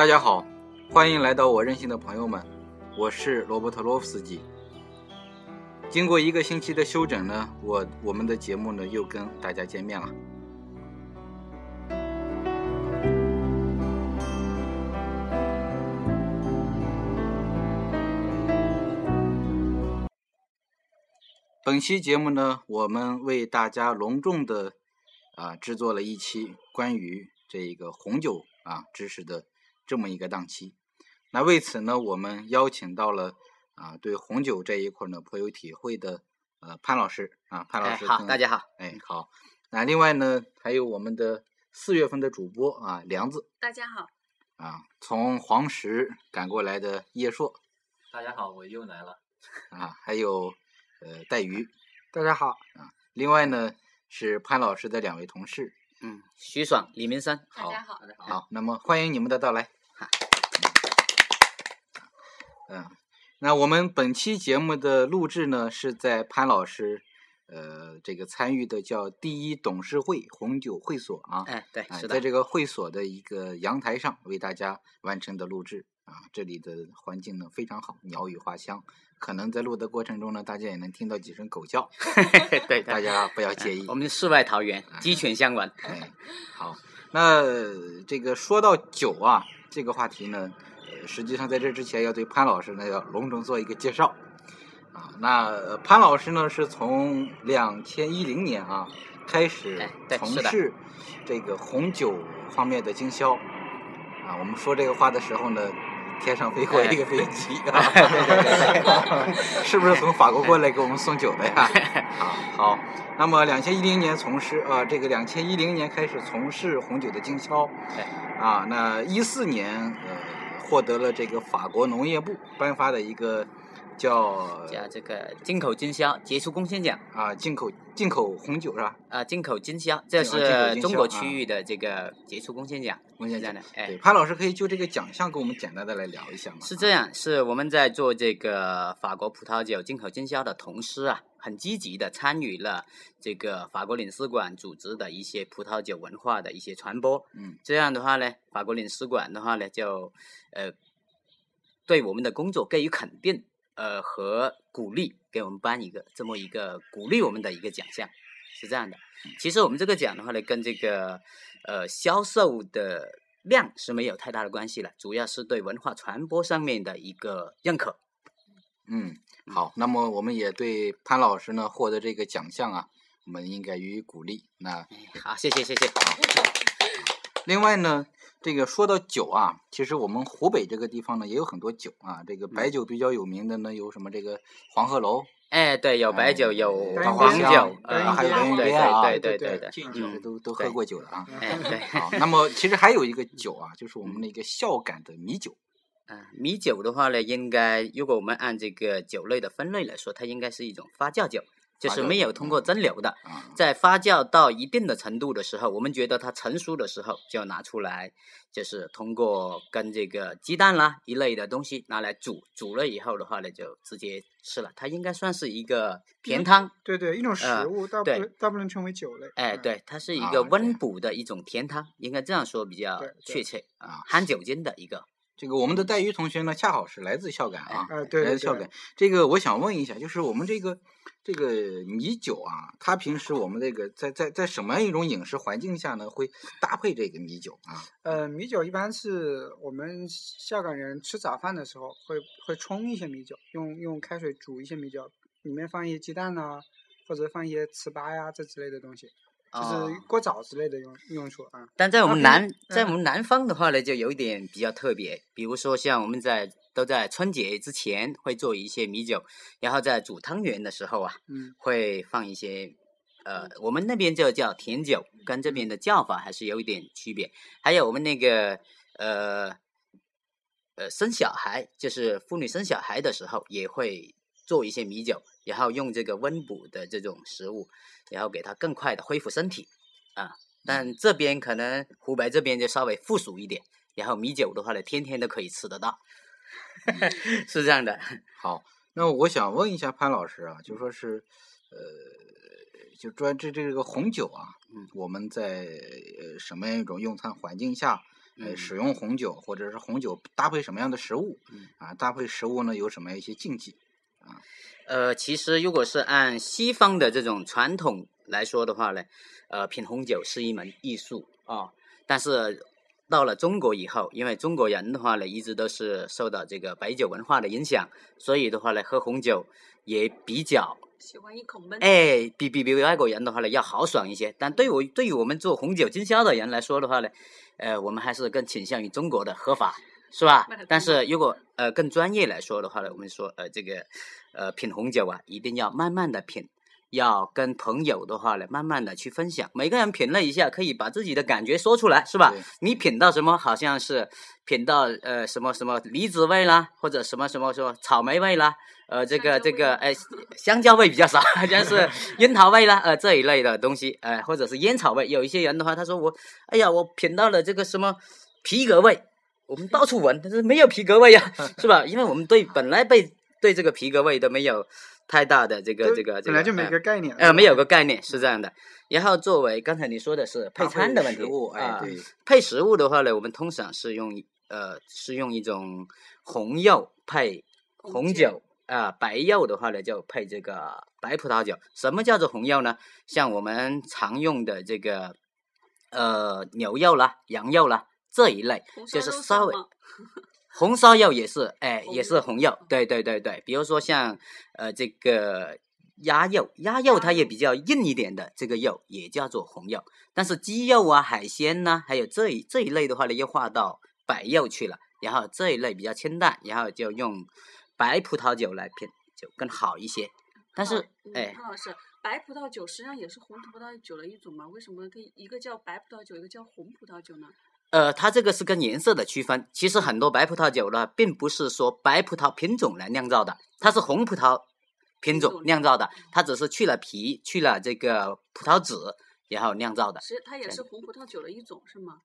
大家好，欢迎来到我任性的朋友们，我是罗伯特洛夫斯基。经过一个星期的休整呢，我我们的节目呢又跟大家见面了。本期节目呢，我们为大家隆重的啊制作了一期关于这个红酒啊知识的这么一个档期。那为此呢，我们邀请到了啊对红酒这一块呢颇有体会的呃潘老师啊潘老师。哎，好，大家好。哎，好。那另外呢，还有我们的四月份的主播啊梁子。大家好。啊，从黄石赶过来的叶硕。大家好，我又来了。啊，还有。呃，带鱼，大家好啊！另外呢，是潘老师的两位同事，嗯，徐爽、李明山，大家好，大家好。好，那么欢迎你们的到来。嗯，那我们本期节目的录制呢，是在潘老师呃这个参与的叫第一董事会红酒会所啊，哎，对，是在这个会所的一个阳台上为大家完成的录制啊，这里的环境呢非常好，鸟语花香。可能在录的过程中呢，大家也能听到几声狗叫，对，大家不要介意。我们世外桃源，鸡犬相闻。哎，好，那这个说到酒啊，这个话题呢，实际上在这之前要对潘老师呢要隆重做一个介绍啊。那潘老师呢是从两千一零年啊开始从事这个红酒方面的经销啊。我们说这个话的时候呢。天上飞过一个飞机啊，是不是从法国过来给我们送酒的呀？好，好，那么两千一零年从事啊，这个两千一零年开始从事红酒的经销，啊，那一四年呃获得了这个法国农业部颁发的一个。叫叫这个进口经销杰出贡献奖啊，进口进口红酒是吧？啊，进口经销，这是中国区域的这个杰出贡献奖，贡献奖的。哎，潘老师可以就这个奖项跟我们简单的来聊一下吗？是这样，是我们在做这个法国葡萄酒进口经销的同时啊，很积极的参与了这个法国领事馆组织的一些葡萄酒文化的一些传播。嗯，这样的话呢，法国领事馆的话呢，就呃对我们的工作给予肯定。呃，和鼓励给我们颁一个这么一个鼓励我们的一个奖项，是这样的。其实我们这个奖的话呢，跟这个呃销售的量是没有太大的关系了，主要是对文化传播上面的一个认可。嗯，好，那么我们也对潘老师呢获得这个奖项啊，我们应该予以鼓励。那好，谢谢谢谢。另外呢。这个说到酒啊，其实我们湖北这个地方呢也有很多酒啊。这个白酒比较有名的呢有什么？这个黄鹤楼。哎，对，有白酒，有黄酒，呃，还有白云啊，对对对对，嗯，都都喝过酒了啊。哎，对。好，那么其实还有一个酒啊，就是我们那个孝感的米酒。嗯，米酒的话呢，应该如果我们按这个酒类的分类来说，它应该是一种发酵酒。就是没有通过蒸馏的，在发酵到一定的程度的时候，我们觉得它成熟的时候，就拿出来，就是通过跟这个鸡蛋啦一类的东西拿来煮，煮了以后的话呢，就直接吃了。它应该算是一个甜汤，对对，一种食物，大不大不能称为酒类。哎，对，它是一个温补的一种甜汤，应该这样说比较确切啊，含酒精的一个。这个我们的带鱼同学呢，恰好是来自孝感啊，对来自孝感。这个我想问一下，就是我们这个这个米酒啊，它平时我们这个在在在什么样一种饮食环境下呢，会搭配这个米酒啊？呃，米酒一般是我们孝感人吃早饭的时候会会冲一些米酒，用用开水煮一些米酒，里面放一些鸡蛋呐，或者放一些糍粑呀这之类的东西。就是过早之类的用用处啊，但在我们南在我们南方的话呢，就有一点比较特别，比如说像我们在都在春节之前会做一些米酒，然后在煮汤圆的时候啊，嗯，会放一些，呃，我们那边就叫甜酒，跟这边的叫法还是有一点区别。还有我们那个呃呃生小孩，就是妇女生小孩的时候也会做一些米酒。然后用这个温补的这种食物，然后给它更快的恢复身体啊。但这边可能湖北这边就稍微富庶一点，然后米酒的话呢，天天都可以吃得到，是这样的。好，那我想问一下潘老师啊，就说是呃，就专这这个红酒啊，我们在呃什么样一种用餐环境下使用红酒或者是红酒搭配什么样的食物嗯，啊，搭配食物呢有什么一些禁忌？呃，其实如果是按西方的这种传统来说的话呢，呃，品红酒是一门艺术啊、但是到了中国以后，因为中国人的话呢，一直都是受到这个白酒文化的影响，所以的话呢，喝红酒也比较喜欢一口闷。哎，比比比外国人的话呢要豪爽一些。但对我对于我们做红酒经销的人来说的话呢，呃，我们还是更倾向于中国的喝法，是吧？但是如果呃更专业来说的话呢，我们说呃这个呃品红酒啊，一定要慢慢的品。要跟朋友的话呢，慢慢的去分享，每个人品了一下，可以把自己的感觉说出来，是吧？你品到什么，好像是品到呃什么什么梨子味啦，或者什么什么什么草莓味啦，呃，这个这个哎，香蕉味比较少，好像是 樱桃味啦，呃这一类的东西，呃，或者是烟草味。有一些人的话，他说我，哎呀，我品到了这个什么皮革味，我们到处闻，但是没有皮革味呀、是吧？因为我们对本来被 对这个皮革味都没有太大的这个这个这个，本来就没呃个概念。呃，没有个概念是这样的。然后作为刚才你说的是配餐的问题物，哎啊，对，配食物的话呢，我们通常是用呃是用一种红肉配红酒红酒啊、白肉的话呢就配这个白葡萄酒。什么叫做红肉呢？像我们常用的这个呃牛肉啦、羊肉啦这一类，就是稍微红烧肉也是，哎，也是红肉，对对对对，比如说像呃这个鸭肉，鸭肉它也比较硬一点的这个肉也叫做红肉，但是鸡肉啊、海鲜呐、还有这一这一类的话呢，又划到白肉去了，然后这一类比较清淡，然后就用白葡萄酒来品，就更好一些。但是哎，潘老师，白葡萄酒实际上也是红葡萄酒的一种嘛？为什么跟一个叫白葡萄酒，一个叫红葡萄酒呢？呃，它这个是跟颜色的区分。其实很多白葡萄酒呢，并不是说白葡萄品种来酿造的，它是红葡萄品种酿造的，它只是去了皮，去了这个葡萄籽，然后酿造的。其实它也是红葡萄酒的一种，是吗？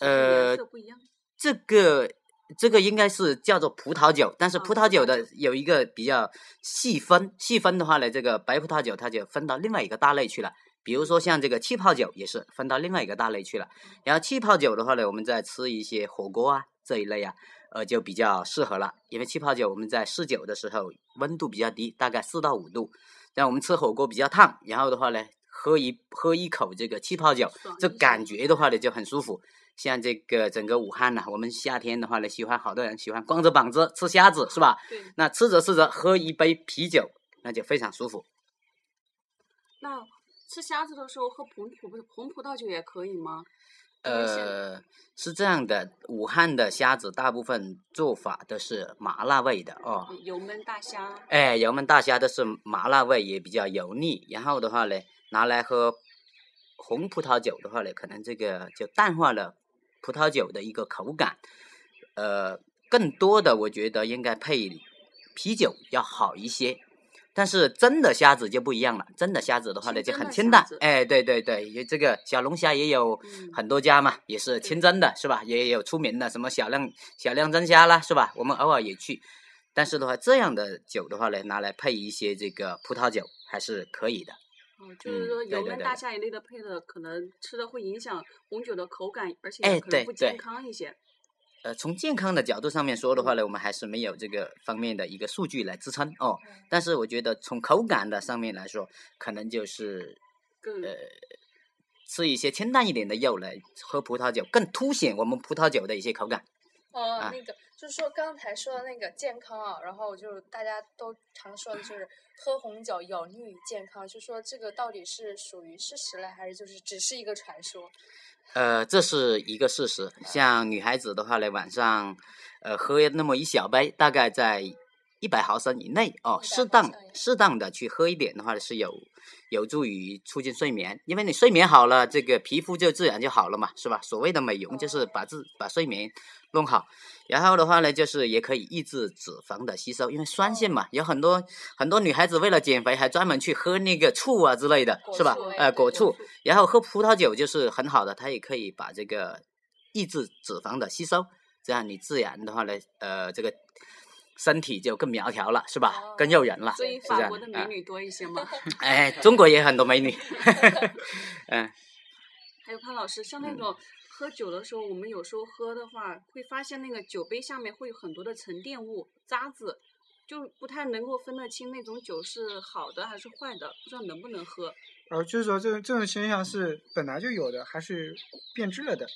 呃色不一样。这个这个应该是叫做葡萄酒，但是哦葡萄酒的有一个比较细分，细分的话呢，这个白葡萄酒它就分到另外一个大类去了。比如说像这个气泡酒也是分到另外一个大类去了。然后气泡酒的话呢，我们再吃一些火锅啊这一类啊，呃就比较适合了，因为气泡酒我们在试酒的时候温度比较低，大概四到五度，但我们吃火锅比较烫，然后的话呢，喝一喝一口这个气泡酒，这感觉的话呢就很舒服。像这个整个武汉呢、我们夏天的话呢，喜欢好多人喜欢光着膀子吃虾子，是吧？对，那吃着吃着喝一杯啤酒，那就非常舒服。那吃虾子的时候喝红葡红葡萄酒也可以吗？呃，是这样的，武汉的虾子大部分做法都是麻辣味的哦。油焖大虾，哎，油焖大虾都是麻辣味，也比较油腻。然后的话呢，拿来喝红葡萄酒的话呢，可能这个就淡化了葡萄酒的一个口感。呃，更多的我觉得应该配啤酒要好一些。但是真的虾子就不一样了，真的虾子的话呢就很清淡。哎，对对对，因为这个小龙虾也有嗯很多家嘛，也是清蒸的，是吧？也有出名的什么小亮小亮蒸虾啦，是吧？我们偶尔也去。但是的话，这样的酒的话呢，拿来配一些这个葡萄酒还是可以的。哦，就是嗯说油焖大虾一类的配的，可能吃的会影响红酒的口感，而且可能对不健康一些。呃，从健康的角度上面说的话呢，我们还是没有这个方面的一个数据来支撑哦。但是我觉得从口感的上面来说，可能就是更呃吃一些清淡一点的肉来喝葡萄酒，更凸显我们葡萄酒的一些口感。哦，啊那个就是说刚才说的那个健康啊，然后就是大家都常说的就是喝红酒有利于健康，就说这个到底是属于事实嘞，还是就是只是一个传说？呃，这是一个事实。像女孩子的话呢，晚上呃喝那么一小杯，大概在一百毫升以内。哦，适当适当的去喝一点的话是有有助于促进睡眠，因为你睡眠好了，这个皮肤就自然就好了嘛，是吧？所谓的美容就是把自把睡眠弄好，然后的话呢，就是也可以抑制脂肪的吸收，因为酸性嘛，有很多很多女孩子为了减肥还专门去喝那个醋啊之类的，是吧？呃，果醋，然后喝葡萄酒就是很好的，它也可以把这个抑制脂肪的吸收，这样你自然的话呢，呃，这个身体就更苗条了，是吧？更诱人了，所以法国的美啊女多一些吗。哎，中国也很多美女，嗯，还有潘老师，像那嗯种喝酒的时候，我们有时候喝的话，会发现那个酒杯下面会有很多的沉淀物、渣子，就不太能够分得清那种酒是好的还是坏的，不知道能不能喝。呃，就是说这种这种现象是本来就有的，还是变质了的？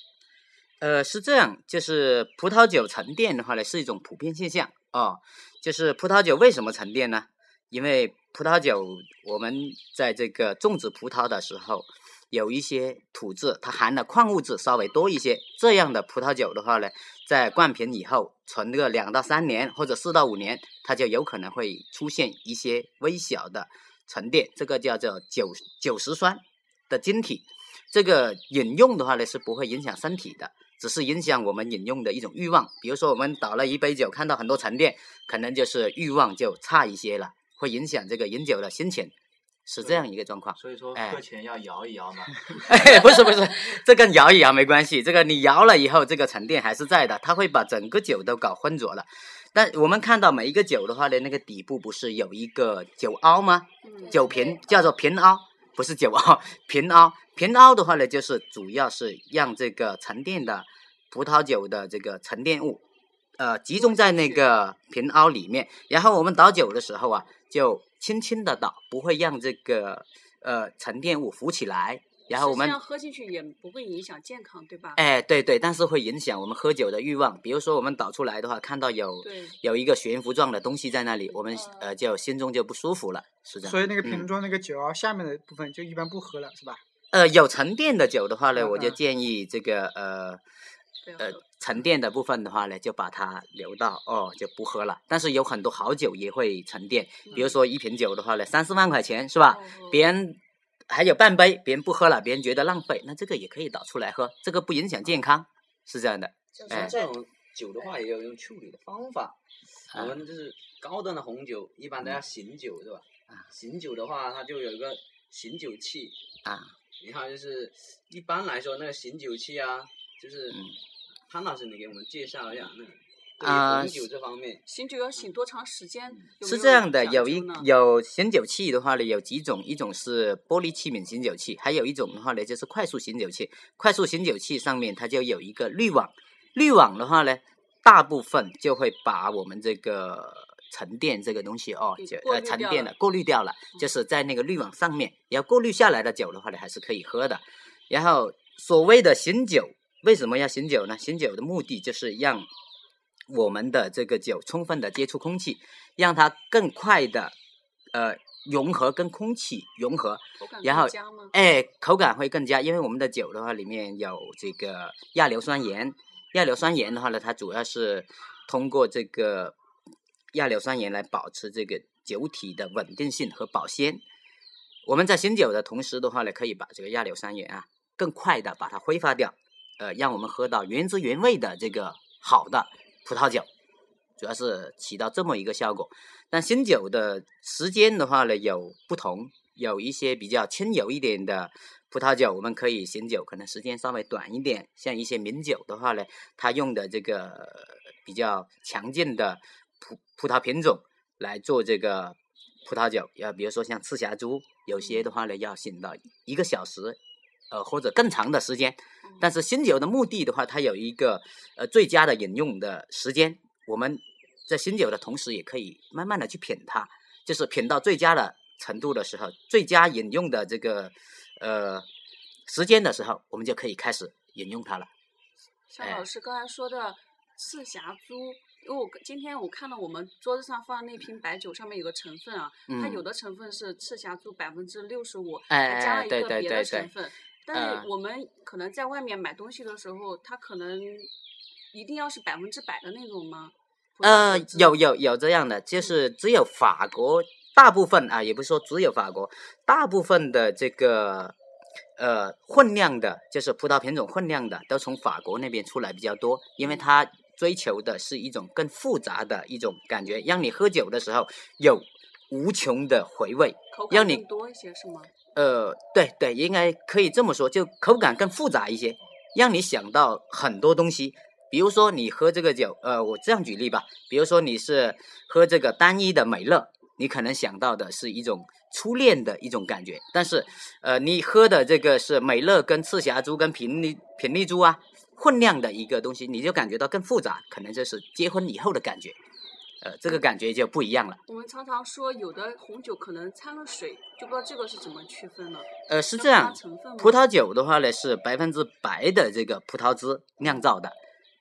呃，是这样，就是葡萄酒沉淀的话呢，是一种普遍现象哦。就是葡萄酒为什么沉淀呢？因为葡萄酒我们在这个种植葡萄的时候，有一些土质它含的矿物质稍微多一些，这样的葡萄酒的话呢，在灌瓶以后存个两到三年或者四到五年，它就有可能会出现一些微小的沉淀，这个叫做酒酒石酸的晶体。这个饮用的话呢是不会影响身体的，只是影响我们饮用的一种欲望。比如说我们倒了一杯酒，看到很多沉淀，可能就是欲望就差一些了，会影响这个饮酒的心情，是这样一个状况。所以说哎喝前要摇一摇嘛。哎，不是不是，这跟摇一摇没关系。这个你摇了以后，这个沉淀还是在的，它会把整个酒都搞浑浊了。但我们看到每一个酒的话呢，那个底部不是有一个酒凹吗？嗯，酒瓶叫做瓶凹，不是酒啊，瓶凹。瓶凹的话呢，就是主要是让这个沉淀的葡萄酒的这个沉淀物，呃，集中在那个瓶凹里面。然后我们倒酒的时候啊，就轻轻的倒，不会让这个呃沉淀物浮起来。然后我们这样喝进去也不会影响健康，对吧？哎，对对，但是会影响我们喝酒的欲望。比如说我们倒出来的话，看到有，有一个悬浮状的东西在那里，我们呃就心中就不舒服了，是这样。所以那个嗯瓶装那个酒啊，下面的部分就一般不喝了，是吧？呃，有沉淀的酒的话呢，嗯我就嗯建议这个呃呃沉淀的部分的话呢，就把它留到哦，就不喝了。但是有很多好酒也会沉淀，比如说一瓶酒的话呢，三四万块钱是吧？哦别人还有半杯，别人不喝了，别人觉得浪费，那这个也可以倒出来喝，这个不影响健康，是这样的。就是哎这种酒的话，也有一种处理的方法。啊我们就是高端的红酒，一般都要醒酒，是吧？醒酒的话，它就有一个醒酒器啊。你看，就是一般来说，那个醒酒器啊，就是嗯潘老师，你给我们介绍一下那个对啊醒酒这方面。醒酒要醒多长时间？有是这样的，有一有醒酒器的话呢，有几种，一种是玻璃器皿醒酒器，还有一种的话呢就是快速醒酒器。快速醒酒器上面它就有一个滤网，滤网的话呢，大部分就会把我们这个沉淀这个东西哦，就沉淀了了，过滤掉了，嗯就是在那个滤网上面，然后过滤下来的酒的话呢还是可以喝的。然后所谓的醒酒，为什么要醒酒呢？醒酒的目的就是让我们的这个酒充分的接触空气，让它更快的呃融合跟空气融合，然后？哎，口感会更佳，因为我们的酒的话里面有这个亚硫酸盐，亚硫酸盐的话呢，它主要是通过这个亚硫酸盐来保持这个酒体的稳定性和保鲜。我们在醒酒的同时的话呢，可以把这个亚硫酸盐啊更快的把它挥发掉，呃，让我们喝到原汁原味的这个好的葡萄酒，主要是起到这么一个效果。但醒酒的时间的话呢有不同，有一些比较轻柔一点的葡萄酒，我们可以醒酒，可能时间稍微短一点。像一些名酒的话呢，它用的这个比较强劲的葡葡萄品种来做这个葡萄酒，要比如说像赤霞珠，有些的话呢要醒到一个小时，呃或者更长的时间。但是新酒的目的的话，它有一个呃最佳的饮用的时间，我们在新酒的同时，也可以慢慢的去品它，就是品到最佳的程度的时候，最佳饮用的这个呃时间的时候，我们就可以开始饮用它了。哎像老师刚才说的赤霞珠，因为我今天我看到我们桌子上放的那瓶白酒上面有个成分啊，它有嗯的成分是赤霞珠百分之六十五，哎还加了一对个别的对对对成分。但嗯。是我们可能在外面买东西的时候，它可能一定要是百分之百的那种吗？呃有有有这样的，就是只有法国大部分啊，也不是说只有法国，大部分的这个呃混酿的，就是葡萄品种混酿的，都从法国那边出来比较多，因为它追求的是一种更复杂的一种感觉，让你喝酒的时候有无穷的回味。口让你多一些是吗？呃，对对，应该可以这么说，就口感更复杂一些，让你想到很多东西。比如说你喝这个酒，呃，我这样举例吧，比如说你是喝这个单一的美乐，你可能想到的是一种初恋的一种感觉，但是呃，你喝的这个是美乐跟赤霞珠跟品丽平丽珠啊混酿的一个东西，你就感觉到更复杂，可能这是结婚以后的感觉，呃，这个感觉就不一样了。我们常常说有的红酒可能掺了水，就不知道这个是怎么区分了。呃，是这样，葡萄酒的话呢是百分之百的这个葡萄汁酿造的。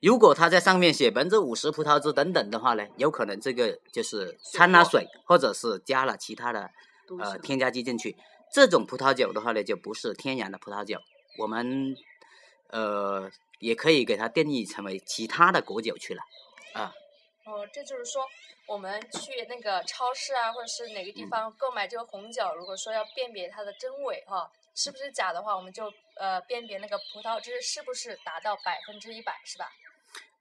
如果它在上面写百分之五十葡萄汁等等的话呢，有可能这个就是掺了水，或者是加了其他的呃添加剂进去。这种葡萄酒的话呢，就不是天然的葡萄酒，我们呃也可以给它定义成为其他的果酒去了。哦，这就是说，我们去那个超市啊，或者是哪个地方购买这个红酒，如果说要辨别它的真伪哈，是不是假的话，我们就呃辨别那个葡萄汁是不是达到百分之一百，是吧？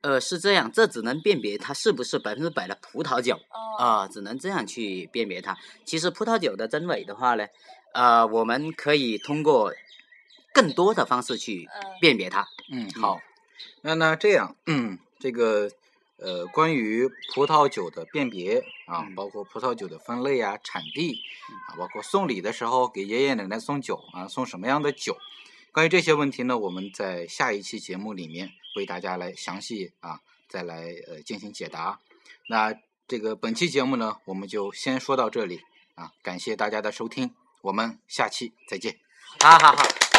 呃，是这样，这只能辨别它是不是百分之百的葡萄酒。哦，啊、只能这样去辨别它。其实葡萄酒的真伪的话呢，呃，我们可以通过更多的方式去嗯辨别它。嗯，好，那那这样，嗯，这个呃，关于葡萄酒的辨别啊，嗯包括葡萄酒的分类啊、产地啊，包括送礼的时候给爷爷奶奶送酒啊，送什么样的酒，关于这些问题呢，我们在下一期节目里面为大家来详细啊，再来呃进行解答。那这个本期节目呢，我们就先说到这里啊，感谢大家的收听，我们下期再见。好好好。